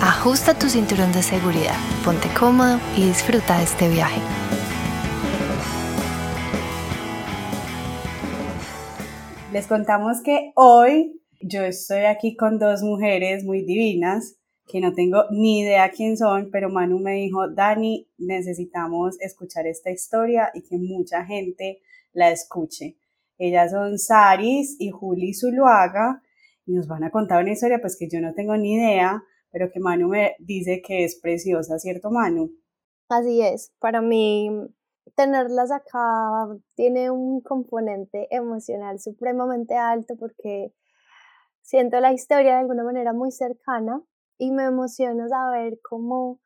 ajusta tu cinturón de seguridad, ponte cómodo y disfruta de este viaje. Les contamos que hoy yo estoy aquí con dos mujeres muy divinas que no tengo ni idea quién son, pero Manu me dijo, Dani, necesitamos escuchar esta historia y que mucha gente la escuche. Ellas son Saris y Juli Zuluaga y nos van a contar una historia pues que yo no tengo ni idea, pero que Manu me dice que es preciosa, ¿cierto Manu? Así es, para mí tenerlas acá tiene un componente emocional supremamente alto porque siento la historia de alguna manera muy cercana y me emociona saber cómo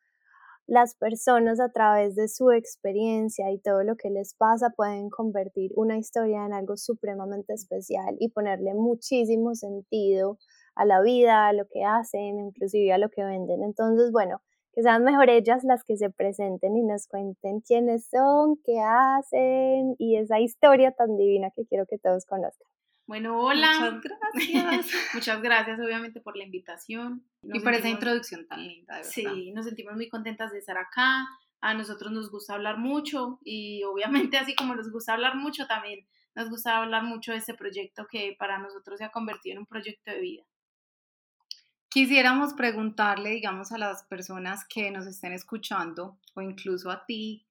las personas a través de su experiencia y todo lo que les pasa pueden convertir una historia en algo supremamente especial y ponerle muchísimo sentido a la vida, a lo que hacen, inclusive a lo que venden. Entonces, bueno, que sean mejor ellas las que se presenten y nos cuenten quiénes son, qué hacen y esa historia tan divina que quiero que todos conozcan. Bueno, hola. Muchas gracias. Muchas gracias, obviamente, por la invitación y por esa introducción tan linda. De sí, nos sentimos muy contentas de estar acá. A nosotros nos gusta hablar mucho y obviamente así como nos gusta hablar mucho, también nos gusta hablar mucho de este proyecto que para nosotros se ha convertido en un proyecto de vida. Quisiéramos preguntarle, digamos, a las personas que nos estén escuchando o incluso a ti,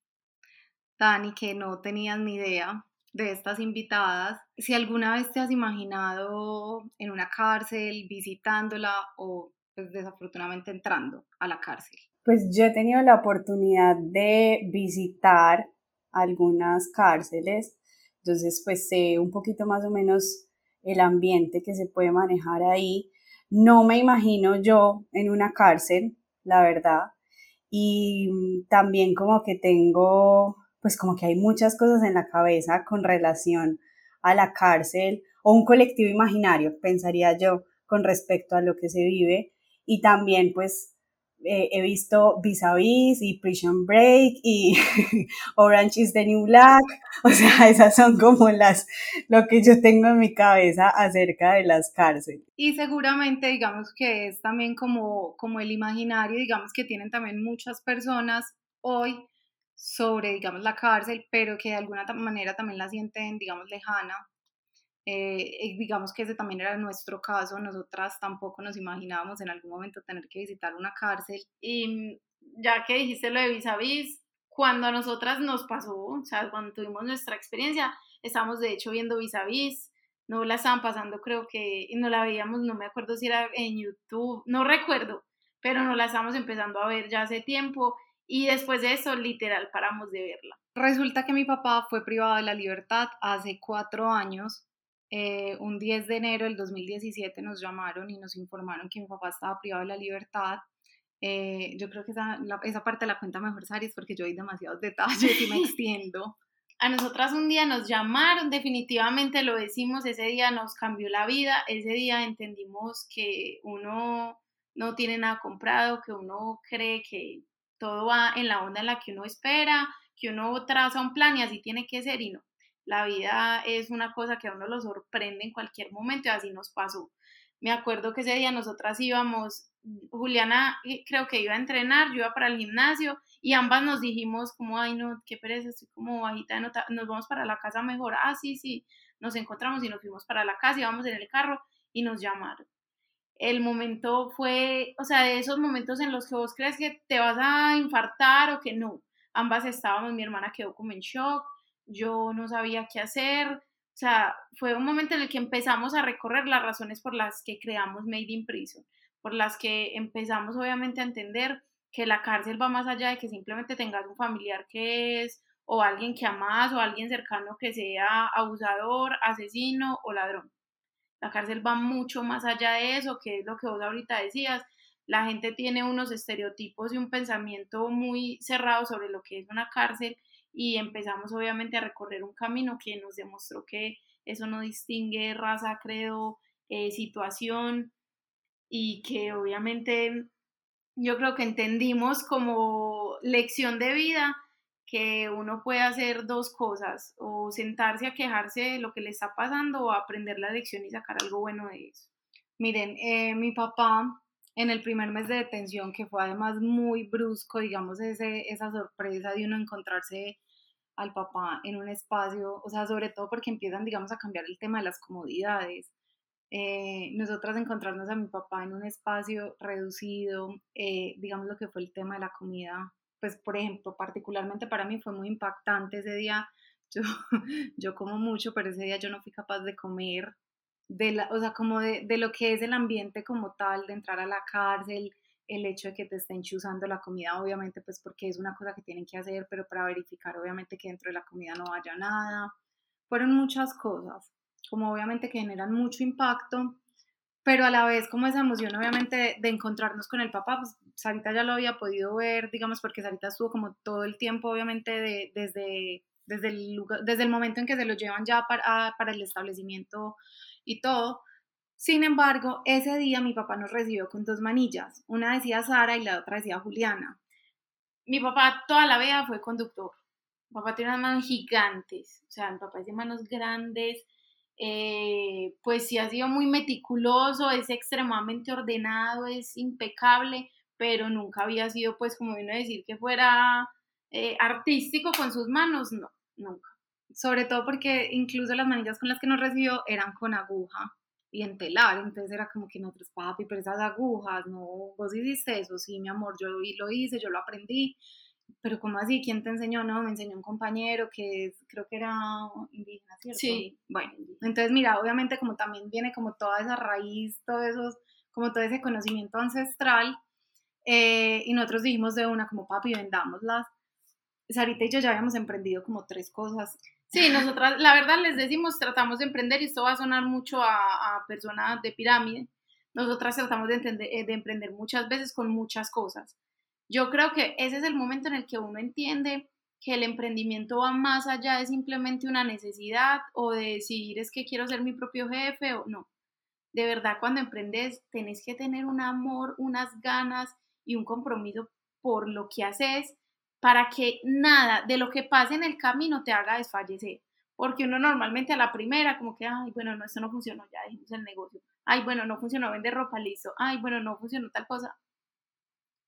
Dani, que no tenías ni idea de estas invitadas, si alguna vez te has imaginado en una cárcel, visitándola o pues, desafortunadamente entrando a la cárcel. Pues yo he tenido la oportunidad de visitar algunas cárceles, entonces pues sé un poquito más o menos el ambiente que se puede manejar ahí. No me imagino yo en una cárcel, la verdad, y también como que tengo pues como que hay muchas cosas en la cabeza con relación a la cárcel o un colectivo imaginario, pensaría yo, con respecto a lo que se vive. Y también pues eh, he visto Vis a Vis y Prison Break y Orange is the New Black. O sea, esas son como las, lo que yo tengo en mi cabeza acerca de las cárceles. Y seguramente, digamos que es también como, como el imaginario, digamos que tienen también muchas personas hoy sobre, digamos, la cárcel, pero que de alguna manera también la sienten, digamos, lejana. Eh, digamos que ese también era nuestro caso, nosotras tampoco nos imaginábamos en algún momento tener que visitar una cárcel. Y ya que dijiste lo de vis a vis, cuando a nosotras nos pasó, o sea, cuando tuvimos nuestra experiencia, estábamos de hecho viendo vis a vis, no la estaban pasando, creo que, no la veíamos, no me acuerdo si era en YouTube, no recuerdo, pero no la estamos empezando a ver ya hace tiempo y después de eso, literal, paramos de verla. Resulta que mi papá fue privado de la libertad hace cuatro años. Eh, un 10 de enero del 2017 nos llamaron y nos informaron que mi papá estaba privado de la libertad. Eh, yo creo que esa, esa parte la cuenta mejor Saris porque yo doy demasiados detalles y me extiendo. A nosotras un día nos llamaron, definitivamente lo decimos, ese día nos cambió la vida, ese día entendimos que uno no tiene nada comprado, que uno cree que todo va en la onda en la que uno espera, que uno traza un plan y así tiene que ser y no. La vida es una cosa que a uno lo sorprende en cualquier momento y así nos pasó. Me acuerdo que ese día nosotras íbamos, Juliana eh, creo que iba a entrenar, yo iba para el gimnasio y ambas nos dijimos como, ay no, qué pereza, estoy como bajita de nota, nos vamos para la casa mejor, ah sí, sí, nos encontramos y nos fuimos para la casa, íbamos en el carro y nos llamaron el momento fue, o sea, de esos momentos en los que vos crees que te vas a infartar o que no. Ambas estábamos, mi hermana quedó como en shock, yo no sabía qué hacer. O sea, fue un momento en el que empezamos a recorrer las razones por las que creamos Made in Prison, por las que empezamos obviamente a entender que la cárcel va más allá de que simplemente tengas un familiar que es o alguien que amas o alguien cercano que sea abusador, asesino o ladrón la cárcel va mucho más allá de eso, que es lo que vos ahorita decías. la gente tiene unos estereotipos y un pensamiento muy cerrado sobre lo que es una cárcel y empezamos obviamente a recorrer un camino que nos demostró que eso no distingue raza, credo, eh, situación y que obviamente yo creo que entendimos como lección de vida que uno puede hacer dos cosas, o sentarse a quejarse de lo que le está pasando o aprender la lección y sacar algo bueno de eso. Miren, eh, mi papá en el primer mes de detención, que fue además muy brusco, digamos, ese, esa sorpresa de uno encontrarse al papá en un espacio, o sea, sobre todo porque empiezan, digamos, a cambiar el tema de las comodidades. Eh, nosotras encontrarnos a mi papá en un espacio reducido, eh, digamos lo que fue el tema de la comida, pues por ejemplo, particularmente para mí fue muy impactante ese día. Yo, yo como mucho, pero ese día yo no fui capaz de comer, de la, o sea, como de, de lo que es el ambiente como tal, de entrar a la cárcel, el hecho de que te estén chuzando la comida, obviamente, pues porque es una cosa que tienen que hacer, pero para verificar, obviamente, que dentro de la comida no haya nada. Fueron muchas cosas, como obviamente que generan mucho impacto, pero a la vez como esa emoción obviamente de, encontrarnos con el papá, pues Sarita ya lo había podido ver, digamos, porque Sarita estuvo como todo el tiempo obviamente de, desde, desde, el desde el momento en que se lo llevan ya para, para el establecimiento y todo. Sin embargo, ese día mi papá nos recibió con dos manillas, una decía Sara y la otra decía Juliana. Mi papá toda la vida fue conductor. Mi papá tiene unas manos gigantes, o sea, mi papá tiene manos grandes, eh, pues sí ha sido muy meticuloso, es extremadamente ordenado, es impecable, pero nunca había sido, pues, como vino a decir, que fuera eh, artístico con sus manos, no, nunca. Sobre todo porque incluso las manillas con las que nos recibió eran con aguja y en telar, entonces era como que nosotros, papi, pero esas agujas, no, vos hiciste eso, sí, mi amor, yo lo hice, yo lo aprendí, pero ¿cómo así? ¿Quién te enseñó? No, me enseñó un compañero que creo que era indígena, ¿cierto? Sí. Bueno, entonces mira, obviamente como también viene como toda esa raíz, todo eso, como todo ese conocimiento ancestral, eh, y nosotros dijimos de una como papi, vendámoslas. Sarita y yo ya habíamos emprendido como tres cosas. Sí, nosotras, la verdad les decimos, tratamos de emprender, y esto va a sonar mucho a, a personas de pirámide, nosotras tratamos de, entender, eh, de emprender muchas veces con muchas cosas yo creo que ese es el momento en el que uno entiende que el emprendimiento va más allá de simplemente una necesidad o de decidir es que quiero ser mi propio jefe o no. De verdad, cuando emprendes, tenés que tener un amor, unas ganas y un compromiso por lo que haces para que nada de lo que pase en el camino te haga desfallecer. Porque uno normalmente a la primera, como que, ay, bueno, no, esto no funcionó, ya dijimos el negocio. Ay, bueno, no funcionó vender ropa, listo. Ay, bueno, no funcionó tal cosa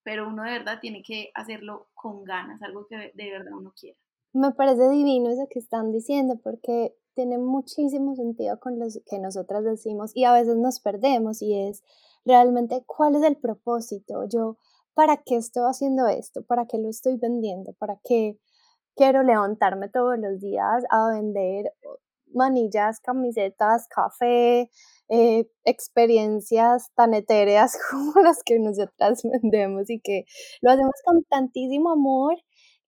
pero uno de verdad tiene que hacerlo con ganas, algo que de verdad uno quiera. Me parece divino eso que están diciendo porque tiene muchísimo sentido con lo que nosotras decimos y a veces nos perdemos y es realmente cuál es el propósito, yo, ¿para qué estoy haciendo esto? ¿Para qué lo estoy vendiendo? ¿Para qué quiero levantarme todos los días a vender manillas, camisetas, café, eh, experiencias tan etéreas como las que nosotras vendemos y que lo hacemos con tantísimo amor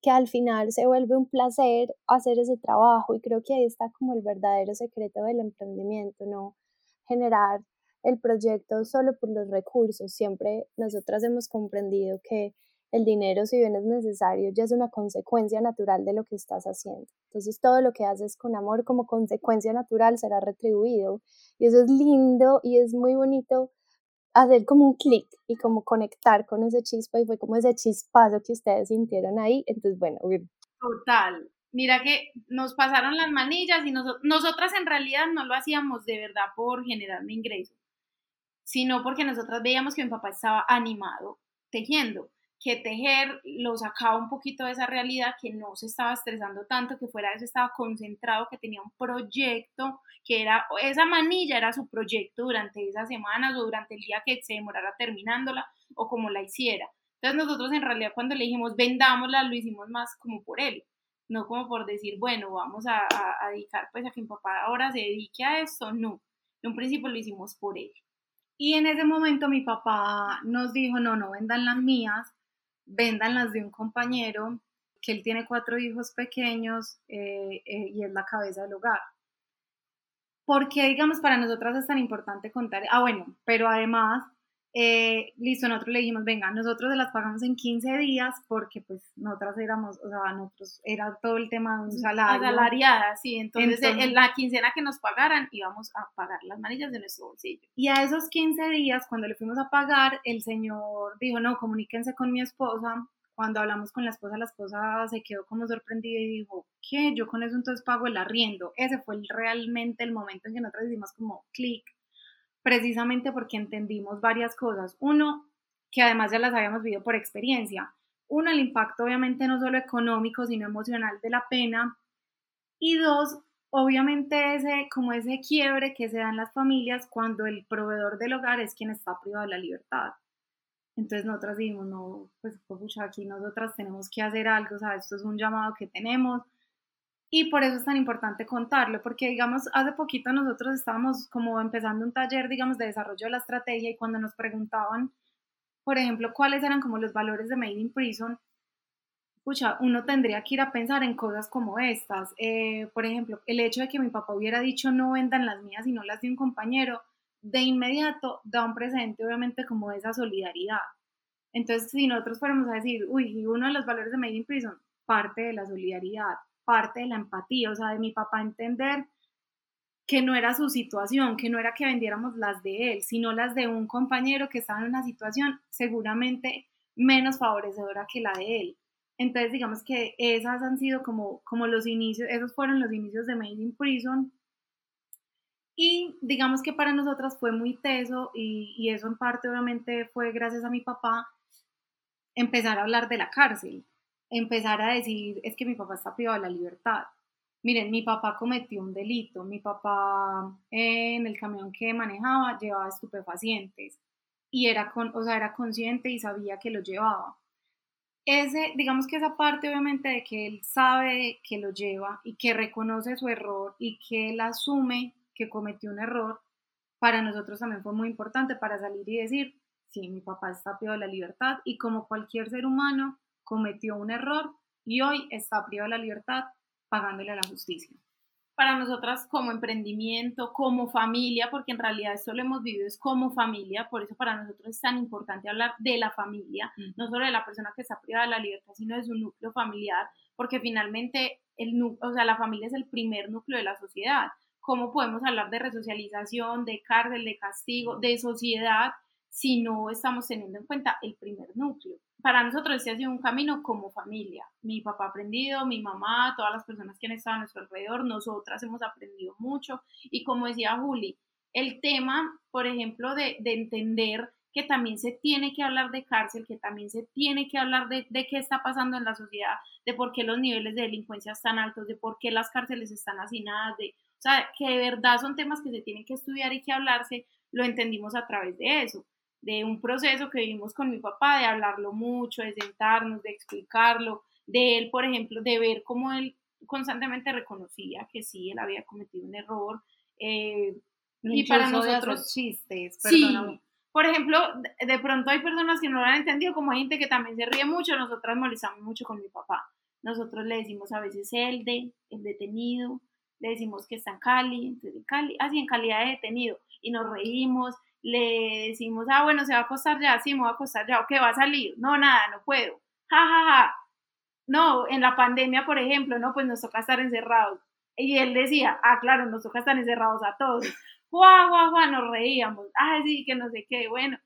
que al final se vuelve un placer hacer ese trabajo y creo que ahí está como el verdadero secreto del emprendimiento, no generar el proyecto solo por los recursos. Siempre nosotras hemos comprendido que el dinero, si bien es necesario, ya es una consecuencia natural de lo que estás haciendo. Entonces todo lo que haces con amor como consecuencia natural será retribuido. Y eso es lindo y es muy bonito hacer como un clic y como conectar con ese chispa y fue como ese chispazo que ustedes sintieron ahí. Entonces, bueno. Total. Mira que nos pasaron las manillas y nosotras en realidad no lo hacíamos de verdad por generar un ingreso, sino porque nosotras veíamos que mi papá estaba animado tejiendo que tejer lo sacaba un poquito de esa realidad, que no se estaba estresando tanto, que fuera eso estaba concentrado, que tenía un proyecto, que era, esa manilla era su proyecto durante esas semanas o durante el día que se demorara terminándola o como la hiciera. Entonces nosotros en realidad cuando le dijimos vendámosla, lo hicimos más como por él, no como por decir, bueno, vamos a, dedicar pues a que mi papá ahora se dedique a esto, no. En un principio lo hicimos por él. Y en ese momento mi papá nos dijo, no, no vendan las mías, vendan las de un compañero, que él tiene cuatro hijos pequeños eh, eh, y es la cabeza del hogar. ¿Por qué, digamos, para nosotras es tan importante contar? Ah, bueno, pero además eh, listo, nosotros le dijimos, venga, nosotros se las pagamos en 15 días porque pues nosotras éramos, o sea, nosotros era todo el tema de un salario. Asalariada, sí, entonces, en la quincena que nos pagaran íbamos a pagar las manillas de nuestro bolsillo. Y a esos 15 días, cuando le fuimos a pagar, el señor dijo, no, comuníquense con mi esposa. Cuando hablamos con la esposa, la esposa se quedó como sorprendida y dijo, ¿qué? Yo con eso entonces pago el arriendo. Ese fue realmente el momento en que nosotros hicimos como clic precisamente porque entendimos varias cosas. Uno, que además ya las habíamos vivido por experiencia. Uno, el impacto obviamente no solo económico, sino emocional de la pena. Y dos, obviamente ese, como ese quiebre que se da en las familias cuando el proveedor del hogar es quien está privado de la libertad. Entonces nosotras dijimos, no, pues, pues aquí nosotras tenemos que hacer algo, o sea, esto es un llamado que tenemos, y por eso es tan importante contarlo, porque digamos, hace poquito nosotros estábamos como empezando un taller, digamos, de desarrollo de la estrategia y cuando nos preguntaban, por ejemplo, cuáles eran como los valores de Made in Prison, pucha, uno tendría que ir a pensar en cosas como estas. Eh, por ejemplo, el hecho de que mi papá hubiera dicho no vendan las mías y no las de un compañero, de inmediato da un presente, obviamente, como esa solidaridad. Entonces, si nosotros fuéramos a decir, uy, uno de los valores de Made in Prison, parte de la solidaridad, parte de la empatía, o sea, de mi papá entender que no era su situación, que no era que vendiéramos las de él, sino las de un compañero que estaba en una situación seguramente menos favorecedora que la de él. Entonces, digamos que esas han sido como, como los inicios, esos fueron los inicios de Made in Prison. Y digamos que para nosotras fue muy teso y, y eso en parte obviamente fue gracias a mi papá empezar a hablar de la cárcel empezar a decir, es que mi papá está privado de la libertad. Miren, mi papá cometió un delito, mi papá en el camión que manejaba llevaba estupefacientes y era, con, o sea, era consciente y sabía que lo llevaba. Ese, digamos que esa parte obviamente de que él sabe que lo lleva y que reconoce su error y que él asume que cometió un error, para nosotros también fue muy importante para salir y decir, sí, mi papá está de la libertad y como cualquier ser humano, cometió un error y hoy está privado de la libertad pagándole a la justicia. Para nosotras como emprendimiento, como familia, porque en realidad esto lo hemos vivido es como familia, por eso para nosotros es tan importante hablar de la familia, no solo de la persona que está privada de la libertad, sino de su núcleo familiar, porque finalmente el, o sea, la familia es el primer núcleo de la sociedad. ¿Cómo podemos hablar de resocialización, de cárcel, de castigo, de sociedad, si no estamos teniendo en cuenta el primer núcleo? Para nosotros este ha sido un camino como familia. Mi papá ha aprendido, mi mamá, todas las personas que han estado a nuestro alrededor, nosotras hemos aprendido mucho. Y como decía Juli, el tema, por ejemplo, de, entender que también se tiene que hablar de cárcel, que también se tiene que hablar de, de, qué está pasando en la sociedad, de por qué los niveles de delincuencia están altos, de por qué las cárceles están hacinadas, de, o sea, que de verdad son temas que se tienen que estudiar y que hablarse, lo entendimos a través de eso de un proceso que vivimos con mi papá, de hablarlo mucho, de sentarnos, de explicarlo, de él, por ejemplo, de ver cómo él constantemente reconocía que sí, él había cometido un error. Eh, y para nosotros chistes, sí, por ejemplo, de pronto hay personas que no lo han entendido, como hay gente que también se ríe mucho, nosotras molestamos mucho con mi papá. Nosotros le decimos a veces el de, el detenido, le decimos que está en Cali, entonces Cali, así en calidad de detenido, y nos reímos, le decimos, ah, bueno, se va a acostar ya, sí, me va a acostar ya, o que va a salir, no, nada, no puedo, ja, ja, ja. No, en la pandemia, por ejemplo, no, pues nos toca estar encerrados. Y él decía, ah, claro, nos toca estar encerrados a todos. Guau, guau, guau, nos reíamos. Ah, sí, que no sé qué, bueno.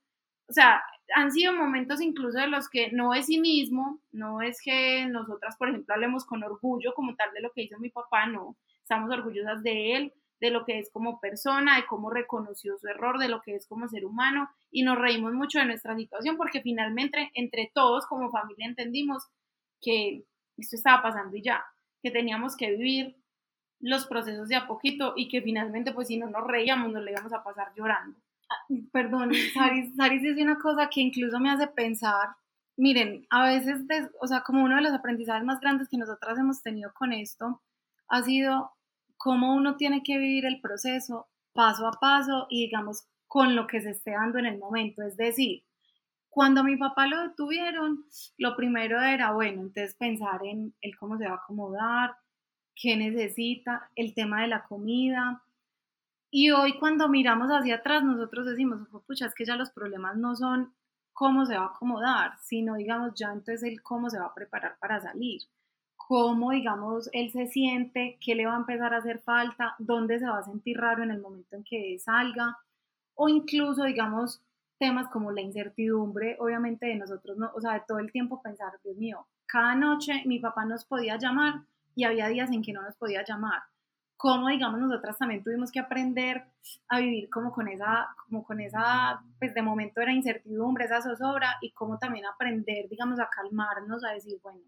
O sea, han sido momentos incluso de los que no es sí mismo, no es que nosotras, por ejemplo, hablemos con orgullo como tal de lo que hizo mi papá, no. Estamos orgullosas de él, de lo que es como persona, de cómo reconoció su error, de lo que es como ser humano y nos reímos mucho de nuestra situación porque finalmente entre todos como familia entendimos que esto estaba pasando y ya, que teníamos que vivir los procesos de a poquito y que finalmente pues si no nos reíamos nos le íbamos a pasar llorando. Ah, perdón, Saris, Saris dice una cosa que incluso me hace pensar, miren, a veces, o sea, como uno de los aprendizajes más grandes que nosotras hemos tenido con esto ha sido cómo uno tiene que vivir el proceso paso a paso y digamos con lo que se esté dando en el momento. Es decir, cuando mi papá lo detuvieron, lo primero era, bueno, entonces pensar en el cómo se va a acomodar, qué necesita, el tema de la comida. Y hoy cuando miramos hacia atrás, nosotros decimos, pucha, es que ya los problemas no son cómo se va a acomodar, sino digamos ya entonces el cómo se va a preparar para salir, cómo digamos él se siente, qué le va a empezar a hacer falta, dónde se va a sentir raro en el momento en que salga, o incluso digamos temas como la incertidumbre, obviamente de nosotros, no, o sea, de todo el tiempo pensar, Dios mío, cada noche mi papá nos podía llamar y había días en que no nos podía llamar cómo, digamos, nosotras también tuvimos que aprender a vivir como con esa, como con esa, pues de momento era incertidumbre, esa zozobra, y cómo también aprender, digamos, a calmarnos, a decir, bueno,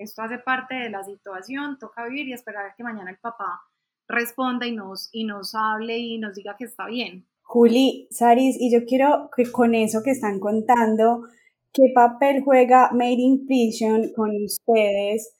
esto hace parte de la situación, toca vivir y esperar que mañana el papá responda y nos, y nos hable y nos diga que está bien. Juli, Saris, y yo quiero que con eso que están contando, ¿qué papel juega Made in Prison con ustedes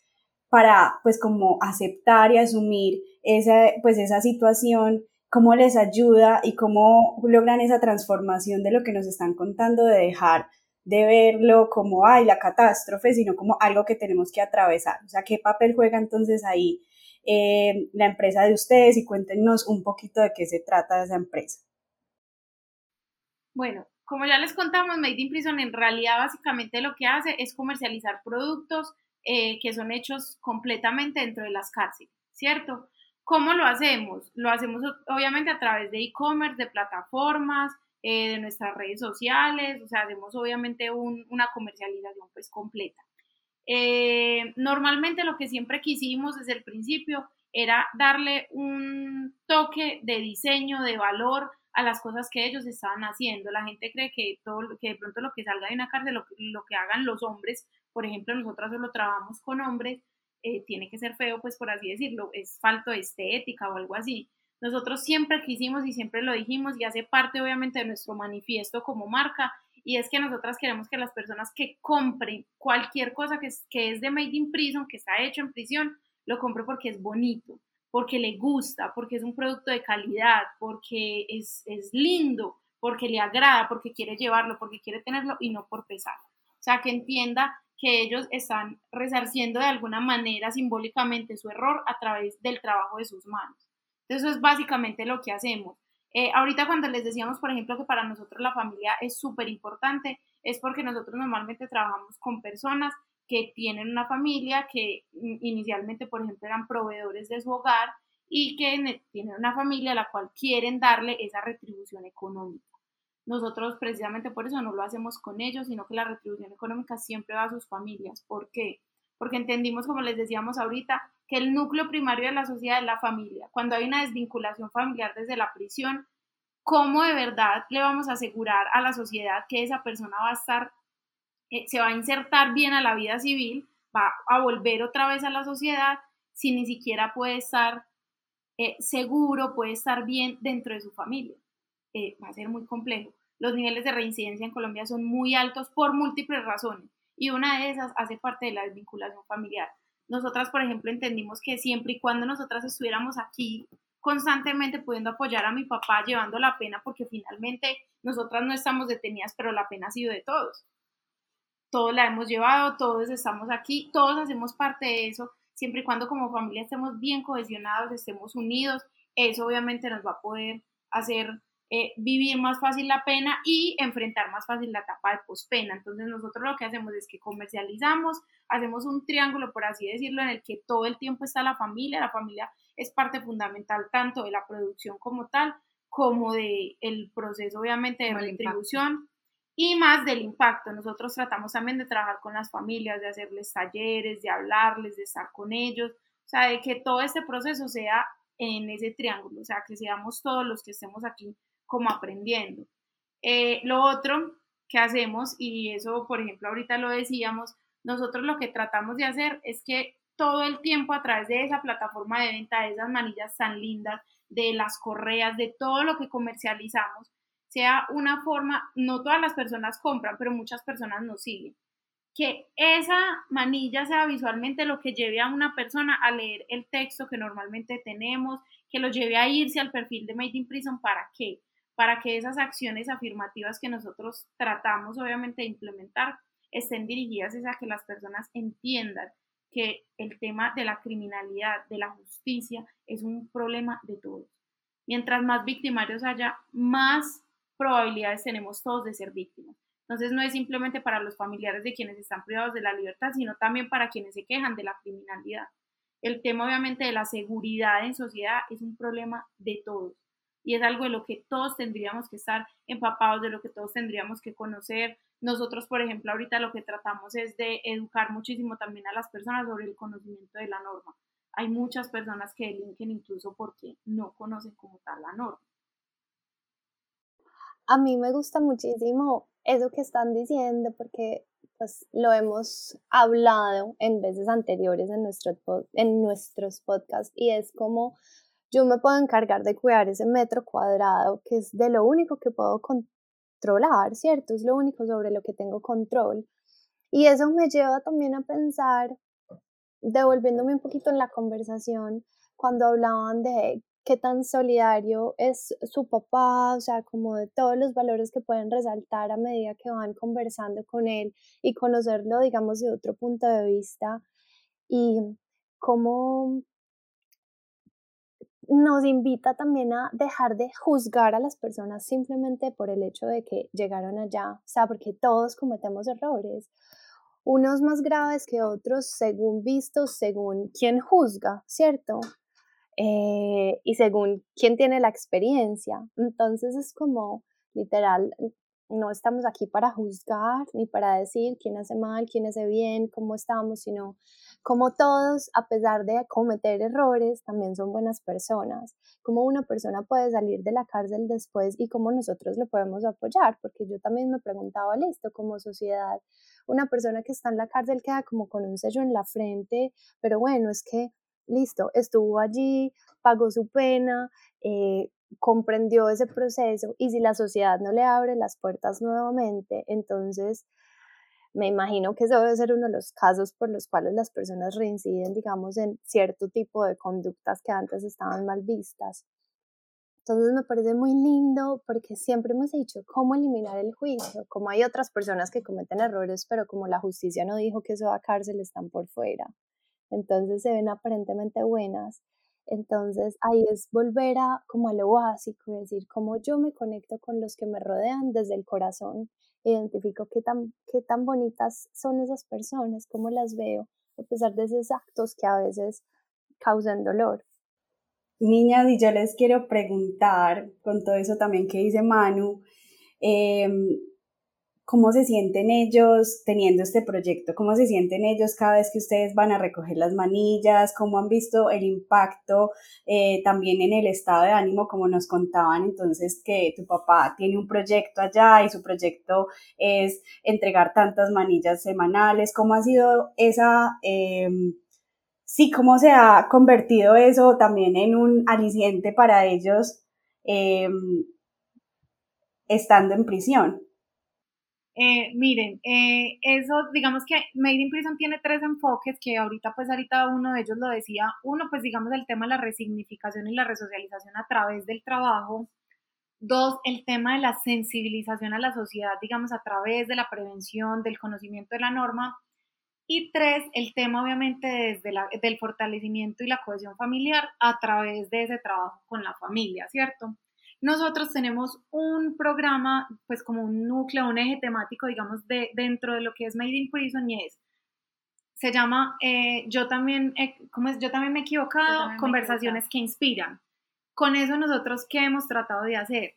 para, pues, como aceptar y asumir esa, pues esa situación, cómo les ayuda y cómo logran esa transformación de lo que nos están contando, de dejar de verlo como, ay, la catástrofe, sino como algo que tenemos que atravesar. O sea, ¿qué papel juega entonces ahí eh, la empresa de ustedes? Y cuéntenos un poquito de qué se trata esa empresa. Bueno, como ya les contamos, Made in Prison en realidad básicamente lo que hace es comercializar productos eh, que son hechos completamente dentro de las cárceles, ¿cierto? ¿Cómo lo hacemos? Lo hacemos obviamente a través de e-commerce, de plataformas, eh, de nuestras redes sociales, o sea, hacemos obviamente una comercialización pues completa. Eh, normalmente lo que siempre quisimos desde el principio era darle un toque de diseño, de valor a las cosas que ellos estaban haciendo. La gente cree que todo, que de pronto lo que salga de una cárcel, lo, lo que hagan los hombres, por ejemplo, nosotros solo trabajamos con hombres, eh, tiene que ser feo, pues por así decirlo, es falto de estética o algo así. Nosotros siempre quisimos y siempre lo dijimos y hace parte obviamente de nuestro manifiesto como marca y es que nosotras queremos que las personas que compren cualquier cosa que es, que es de Made in Prison, que está hecho en prisión, lo compre porque es bonito, porque le gusta, porque es un producto de calidad, porque es, es lindo, porque le agrada, porque quiere llevarlo, porque quiere tenerlo y no por pesar. O sea, que entienda que ellos están resarciendo de alguna manera simbólicamente su error a través del trabajo de sus manos. Entonces, eso es básicamente lo que hacemos. Eh, ahorita cuando les decíamos, por ejemplo, que para nosotros la familia es súper importante, es porque nosotros normalmente trabajamos con personas que tienen una familia, que inicialmente, por ejemplo, eran proveedores de su hogar y que tienen una familia a la cual quieren darle esa retribución económica. Nosotros precisamente por eso no lo hacemos con ellos, sino que la retribución económica siempre va a sus familias. ¿Por qué? Porque entendimos, como les decíamos ahorita, que el núcleo primario de la sociedad es la familia. Cuando hay una desvinculación familiar desde la prisión, ¿cómo de verdad le vamos a asegurar a la sociedad que esa persona va a estar, eh, se va a insertar bien a la vida civil, va a volver otra vez a la sociedad si ni siquiera puede estar eh, seguro, puede estar bien dentro de su familia? Eh, va a ser muy complejo. Los niveles de reincidencia en Colombia son muy altos por múltiples razones y una de esas hace parte de la desvinculación familiar. Nosotras, por ejemplo, entendimos que siempre y cuando nosotras estuviéramos aquí constantemente pudiendo apoyar a mi papá llevando la pena, porque finalmente nosotras no estamos detenidas, pero la pena ha sido de todos. Todos la hemos llevado, todos estamos aquí, todos hacemos parte de eso, siempre y cuando como familia estemos bien cohesionados, estemos unidos, eso obviamente nos va a poder hacer eh, vivir más fácil la pena y enfrentar más fácil la etapa de pospena. Entonces nosotros lo que hacemos es que comercializamos, hacemos un triángulo, por así decirlo, en el que todo el tiempo está la familia, la familia es parte fundamental tanto de la producción como tal, como del el proceso obviamente de retribución y más del impacto. Nosotros tratamos también de trabajar con las familias, de hacerles talleres, de hablarles, de estar con ellos, o sea, de que todo este proceso sea en ese triángulo, o sea, que seamos todos los que estemos aquí como aprendiendo. Eh, lo otro que hacemos, y eso por ejemplo ahorita lo decíamos, nosotros lo que tratamos de hacer es que todo el tiempo a través de esa plataforma de venta, de esas manillas tan lindas, de las correas, de todo lo que comercializamos, sea una forma, no todas las personas compran, pero muchas personas nos siguen. Que esa manilla sea visualmente lo que lleve a una persona a leer el texto que normalmente tenemos, que lo lleve a irse al perfil de Made in Prison, ¿para qué? Para que esas acciones afirmativas que nosotros tratamos obviamente de implementar estén dirigidas a que las personas entiendan que el tema de la criminalidad, de la justicia, es un problema de todos. Mientras más victimarios haya, más probabilidades tenemos todos de ser víctimas. Entonces no es simplemente para los familiares de quienes están privados de la libertad, sino también para quienes se quejan de la criminalidad. El tema obviamente de la seguridad en sociedad es un problema de todos y es algo de lo que todos tendríamos que estar empapados, de lo que todos tendríamos que conocer. Nosotros, por ejemplo, ahorita lo que tratamos es de educar muchísimo también a las personas sobre el conocimiento de la norma. Hay muchas personas que delinquen incluso porque no conocen como tal la norma. A mí me gusta muchísimo eso que están diciendo porque pues lo hemos hablado en veces anteriores en, nuestro, en nuestros podcasts y es como yo me puedo encargar de cuidar ese metro cuadrado que es de lo único que puedo controlar, ¿cierto? Es lo único sobre lo que tengo control. Y eso me lleva también a pensar, devolviéndome un poquito en la conversación, cuando hablaban de qué tan solidario es su papá, o sea, como de todos los valores que pueden resaltar a medida que van conversando con él y conocerlo, digamos, de otro punto de vista y cómo nos invita también a dejar de juzgar a las personas simplemente por el hecho de que llegaron allá, o sea, porque todos cometemos errores, unos más graves que otros según vistos, según quien juzga, ¿cierto? Eh, y según quién tiene la experiencia. Entonces es como literal, no estamos aquí para juzgar ni para decir quién hace mal, quién hace bien, cómo estamos, sino como todos, a pesar de cometer errores, también son buenas personas. Cómo una persona puede salir de la cárcel después y cómo nosotros lo podemos apoyar, porque yo también me preguntaba, listo, como sociedad, una persona que está en la cárcel queda como con un sello en la frente, pero bueno, es que listo, estuvo allí, pagó su pena, eh, comprendió ese proceso y si la sociedad no le abre las puertas nuevamente, entonces me imagino que eso debe ser uno de los casos por los cuales las personas reinciden, digamos, en cierto tipo de conductas que antes estaban mal vistas. Entonces me parece muy lindo porque siempre hemos dicho cómo eliminar el juicio, como hay otras personas que cometen errores, pero como la justicia no dijo que eso va a cárcel, están por fuera entonces se ven aparentemente buenas. Entonces ahí es volver a como a lo básico, decir cómo yo me conecto con los que me rodean desde el corazón, identifico qué tan, qué tan bonitas son esas personas, cómo las veo, a pesar de esos actos que a veces causan dolor. Niñas, y yo les quiero preguntar, con todo eso también que dice Manu, eh, ¿Cómo se sienten ellos teniendo este proyecto? ¿Cómo se sienten ellos cada vez que ustedes van a recoger las manillas? ¿Cómo han visto el impacto eh, también en el estado de ánimo, como nos contaban entonces que tu papá tiene un proyecto allá y su proyecto es entregar tantas manillas semanales? ¿Cómo ha sido esa... Em, sí, cómo se ha convertido eso también en un aliciente para ellos em, estando en prisión. Eh, miren, eh, eso, digamos que Made in Prison tiene tres enfoques que ahorita, pues ahorita uno de ellos lo decía. Uno, pues digamos el tema de la resignificación y la resocialización a través del trabajo. Dos, el tema de la sensibilización a la sociedad, digamos, a través de la prevención, del conocimiento de la norma. Y tres, el tema obviamente desde la, del fortalecimiento y la cohesión familiar a través de ese trabajo con la familia, ¿cierto? Nosotros tenemos un programa, pues como un núcleo, un eje temático, digamos, de, dentro de lo que es Made in Prison y es, se llama eh, Yo también, ¿cómo es? Yo también me he equivocado, conversaciones que inspiran. Con eso nosotros, ¿qué hemos tratado de hacer?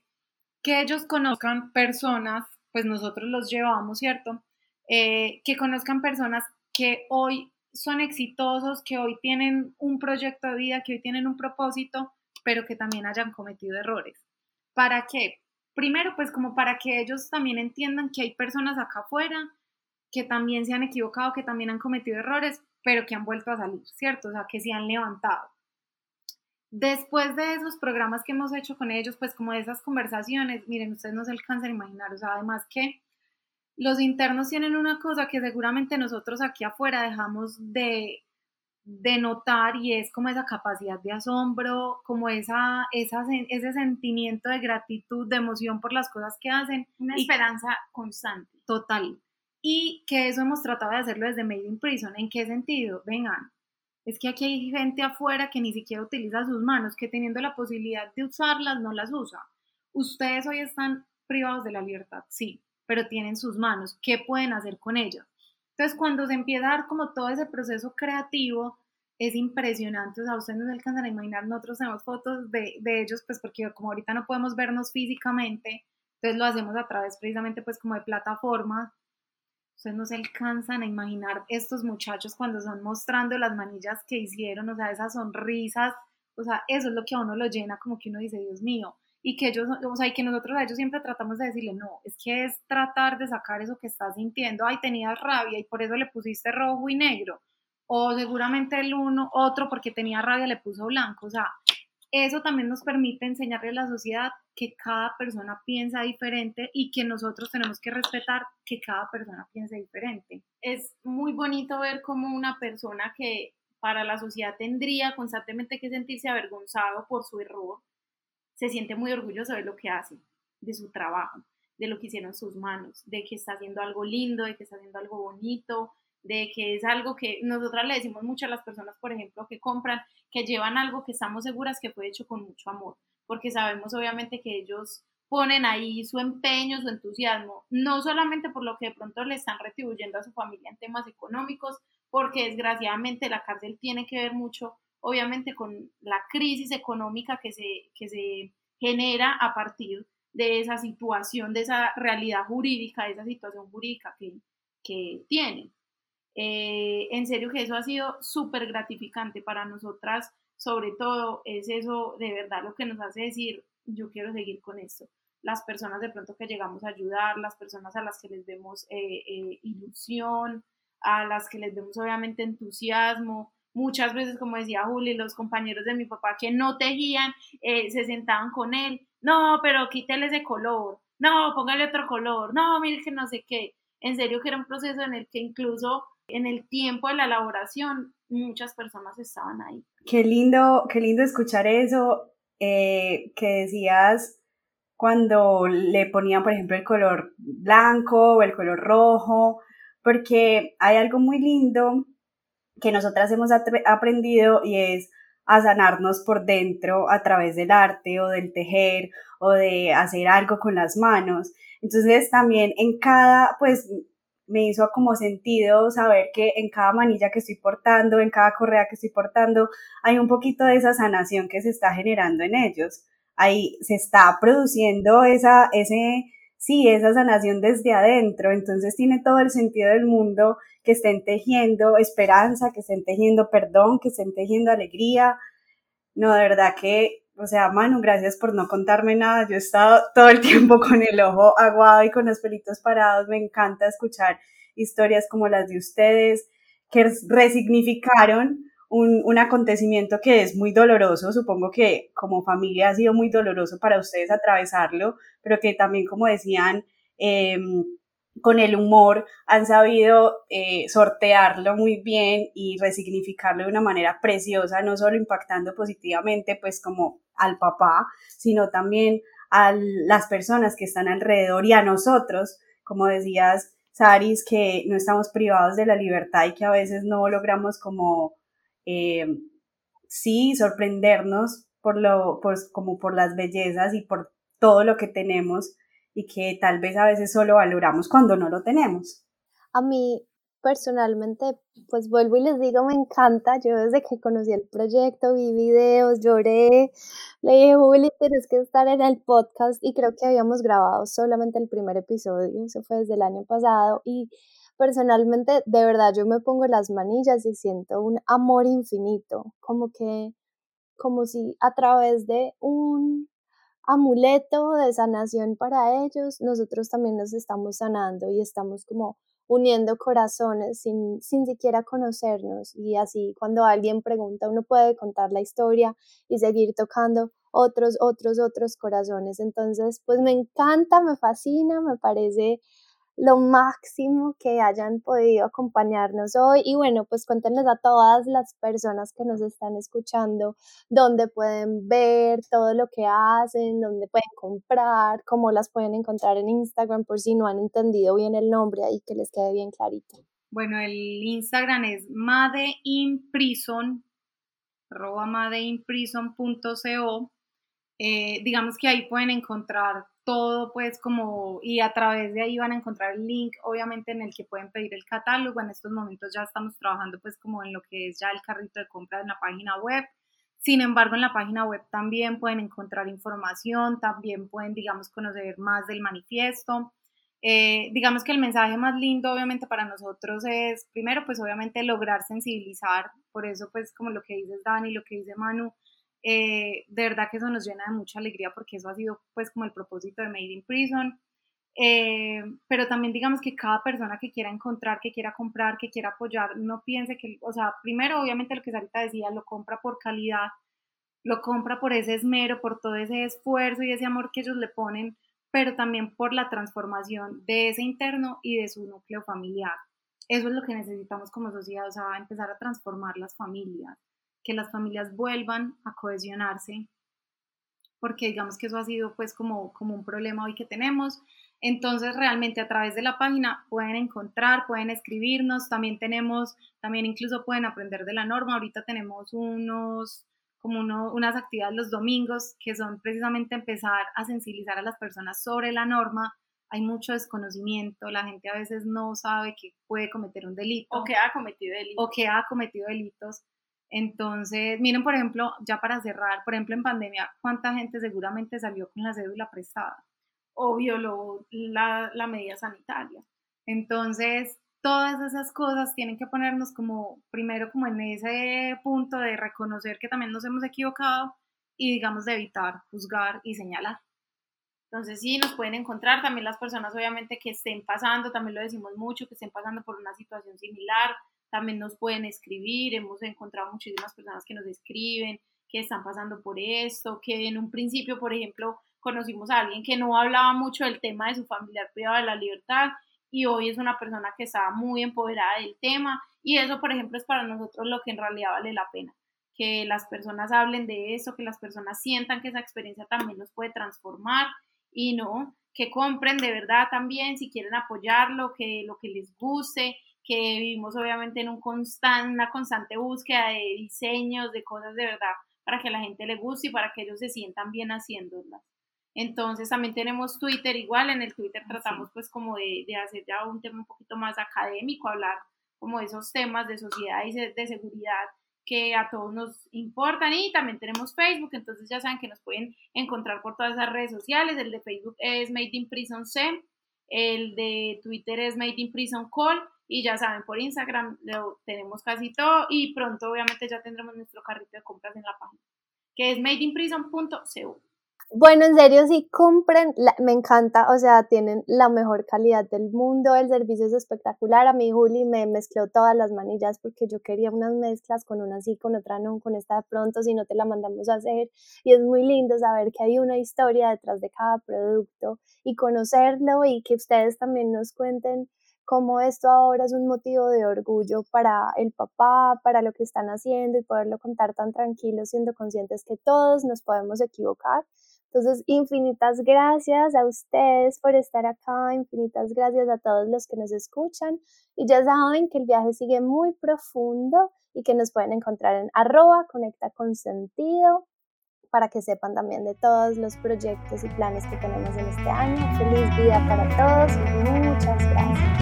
Que ellos conozcan personas, pues nosotros los llevamos, ¿cierto? Eh, que conozcan personas que hoy son exitosos, que hoy tienen un proyecto de vida, que hoy tienen un propósito, pero que también hayan cometido errores. ¿Para qué? Primero, pues como para que ellos también entiendan que hay personas acá afuera que también se han equivocado, que también han cometido errores, pero que han vuelto a salir, ¿cierto? O sea, que se han levantado. Después de esos programas que hemos hecho con ellos, pues como de esas conversaciones, miren, ustedes no se alcanzan a imaginar, o sea, además que los internos tienen una cosa que seguramente nosotros aquí afuera dejamos de de notar y es como esa capacidad de asombro, como esa, esa, ese sentimiento de gratitud, de emoción por las cosas que hacen. Una esperanza constante. Total. Y que eso hemos tratado de hacerlo desde Made in Prison. ¿En qué sentido? Vengan, es que aquí hay gente afuera que ni siquiera utiliza sus manos, que teniendo la posibilidad de usarlas no las usa. Ustedes hoy están privados de la libertad, sí, pero tienen sus manos. ¿Qué pueden hacer con ellas? Entonces, cuando se empieza a dar como todo ese proceso creativo, es impresionante, o sea, ustedes no se alcanzan a imaginar, nosotros tenemos fotos de, de ellos, pues porque como ahorita no podemos vernos físicamente, entonces lo hacemos a través precisamente pues como de plataformas, ustedes no se alcanzan a imaginar estos muchachos cuando son mostrando las manillas que hicieron, o sea, esas sonrisas, o sea, eso es lo que a uno lo llena, como que uno dice, Dios mío, y que ellos, o sea, y que nosotros a ellos siempre tratamos de decirle, no, es que es tratar de sacar eso que estás sintiendo, ay, tenías rabia y por eso le pusiste rojo y negro, o seguramente el uno, otro porque tenía rabia le puso blanco, o sea, eso también nos permite enseñarle a la sociedad que cada persona piensa diferente y que nosotros tenemos que respetar que cada persona piense diferente. Es muy bonito ver cómo una persona que para la sociedad tendría constantemente que sentirse avergonzado por su error, se siente muy orgulloso de lo que hace, de su trabajo, de lo que hicieron sus manos, de que está haciendo algo lindo, de que está haciendo algo bonito, de que es algo que nosotras le decimos mucho a las personas, por ejemplo, que compran, que llevan algo que estamos seguras que fue hecho con mucho amor, porque sabemos obviamente que ellos ponen ahí su empeño, su entusiasmo, no solamente por lo que de pronto le están retribuyendo a su familia en temas económicos, porque desgraciadamente la cárcel tiene que ver mucho, obviamente, con la crisis económica que se, que se genera a partir de esa situación, de esa realidad jurídica, de esa situación jurídica que, que tienen. Eh, en serio que eso ha sido súper gratificante para nosotras, sobre todo es eso de verdad lo que nos hace decir, yo quiero seguir con esto. Las personas de pronto que llegamos a ayudar, las personas a las que les vemos eh, eh, ilusión, a las que les vemos obviamente entusiasmo. Muchas veces, como decía Juli, los compañeros de mi papá que no tejían, se sentaban con él, no, pero quítele ese color, no, póngale otro color, no, mire que no sé qué. En serio que era un proceso en el que incluso en el tiempo de la elaboración muchas personas estaban ahí. Qué lindo, qué lindo escuchar eso eh, que decías cuando le ponían, por ejemplo, el color blanco o el color rojo, porque hay algo muy lindo que nosotras hemos aprendido y es a sanarnos por dentro a través del arte o del tejer o de hacer algo con las manos. Entonces también en cada, pues me hizo como sentido saber que en cada manilla que estoy portando, en cada correa que estoy portando, hay un poquito de esa sanación que se está generando en ellos. Ahí se está produciendo esa, ese, sí, esa sanación desde adentro. Entonces tiene todo el sentido del mundo que estén tejiendo esperanza, que estén tejiendo perdón, que estén tejiendo alegría. No, de verdad que o sea, Manu, gracias por no contarme nada. Yo he estado todo el tiempo con el ojo aguado y con los pelitos parados. Me encanta escuchar historias como las de ustedes, que resignificaron un, un acontecimiento que es muy doloroso. Supongo que como familia ha sido muy doloroso para ustedes atravesarlo, pero que también, como decían, eh, con el humor han sabido eh, sortearlo muy bien y resignificarlo de una manera preciosa, no solo impactando positivamente pues como al papá, sino también a las personas que están alrededor y a nosotros, como decías, Saris, que no estamos privados de la libertad y que a veces no logramos como, eh, sí, sorprendernos por lo, pues como por las bellezas y por todo lo que tenemos y que tal vez a veces solo valoramos cuando no lo tenemos. A mí personalmente, pues vuelvo y les digo, me encanta. Yo desde que conocí el proyecto, vi videos, lloré, le dije, Juli, tienes que estar en el podcast y creo que habíamos grabado solamente el primer episodio, eso fue desde el año pasado y personalmente, de verdad, yo me pongo las manillas y siento un amor infinito, como que, como si a través de un amuleto de sanación para ellos, nosotros también nos estamos sanando y estamos como uniendo corazones sin, sin siquiera conocernos y así cuando alguien pregunta uno puede contar la historia y seguir tocando otros, otros, otros corazones. Entonces, pues me encanta, me fascina, me parece lo máximo que hayan podido acompañarnos hoy. Y bueno, pues cuéntenles a todas las personas que nos están escuchando dónde pueden ver todo lo que hacen, dónde pueden comprar, cómo las pueden encontrar en Instagram por si no han entendido bien el nombre ahí que les quede bien clarito. Bueno, el Instagram es madeinprison, arroba madeinprison.co. Eh, digamos que ahí pueden encontrar todo, pues como, y a través de ahí van a encontrar el link, obviamente, en el que pueden pedir el catálogo. En estos momentos ya estamos trabajando, pues, como en lo que es ya el carrito de compra en la página web. Sin embargo, en la página web también pueden encontrar información, también pueden, digamos, conocer más del manifiesto. Eh, digamos que el mensaje más lindo, obviamente, para nosotros es, primero, pues, obviamente, lograr sensibilizar. Por eso, pues, como lo que dices, Dani, lo que dice Manu, eh, de verdad que eso nos llena de mucha alegría porque eso ha sido pues como el propósito de Made in Prison. Eh, pero también digamos que cada persona que quiera encontrar, que quiera comprar, que quiera apoyar, no piense que, o sea, primero obviamente lo que Sarita decía, lo compra por calidad, lo compra por ese esmero, por todo ese esfuerzo y ese amor que ellos le ponen, pero también por la transformación de ese interno y de su núcleo familiar. Eso es lo que necesitamos como sociedad, o sea, empezar a transformar las familias que las familias vuelvan a cohesionarse, porque digamos que eso ha sido pues como, como un problema hoy que tenemos. Entonces realmente a través de la página pueden encontrar, pueden escribirnos, también tenemos, también incluso pueden aprender de la norma. Ahorita tenemos unos como unas actividades los domingos que son precisamente empezar a sensibilizar a las personas sobre la norma. Hay mucho desconocimiento, la gente a veces no sabe que puede cometer un delito. O que ha cometido delitos. O que ha cometido delitos. Entonces, miren, por ejemplo, ya para cerrar, por ejemplo, en pandemia, ¿cuánta gente seguramente salió con la cédula prestada? O violó la, la medida sanitaria. Entonces, todas esas cosas tienen que ponernos como, primero, como en ese punto de reconocer que también nos hemos equivocado y, digamos, de evitar juzgar y señalar. Entonces sí, nos pueden encontrar también las personas obviamente que estén pasando, también lo decimos mucho, que estén pasando por una situación similar, también nos pueden escribir, hemos encontrado muchísimas personas que nos escriben, que están pasando por esto, que en un principio, por ejemplo, conocimos a alguien que no hablaba mucho del tema de su familiar privado de la libertad y hoy es una persona que está muy empoderada del tema y eso, por ejemplo, es para nosotros lo que en realidad vale la pena, que las personas hablen de eso, que las personas sientan que esa experiencia también los puede transformar y no, que compren de verdad también si quieren apoyarlo, que lo que les guste, que vivimos obviamente en un una constante búsqueda de diseños, de cosas de verdad, para que a la gente le guste y para que ellos se sientan bien haciéndolas. Entonces también tenemos Twitter igual, en el Twitter tratamos pues como de, de, hacer ya un tema un poquito más académico, hablar como de esos temas de sociedad y de, seguridad que a todos nos importan. Y también tenemos Facebook, entonces ya saben que nos pueden encontrar por todas esas redes sociales, el de Facebook es Made in Prison C, el de Twitter es Made in Prison Call y ya saben, por Instagram lo tenemos casi todo y pronto obviamente ya tendremos nuestro carrito de compras en la página, que es madeinprison.co. Bueno, en serio, sí, compren, me encanta, o sea, tienen la mejor calidad del mundo, el servicio es espectacular. A mí Juli me mezcló todas las manillas porque yo quería unas mezclas con una sí, con otra no, con esta de pronto, si no te la mandamos a hacer. Y es muy lindo saber que hay una historia detrás de cada producto y conocerlo y que ustedes también nos cuenten cómo esto ahora es un motivo de orgullo para el papá, para lo que están haciendo y poderlo contar tan tranquilo, siendo conscientes que todos nos podemos equivocar. Entonces, infinitas gracias a ustedes por estar acá, infinitas gracias a todos los que nos escuchan y ya saben que el viaje sigue muy profundo y que nos pueden encontrar en arroba conecta con sentido para que sepan también de todos los proyectos y planes que tenemos en este año. Feliz día para todos y muchas gracias.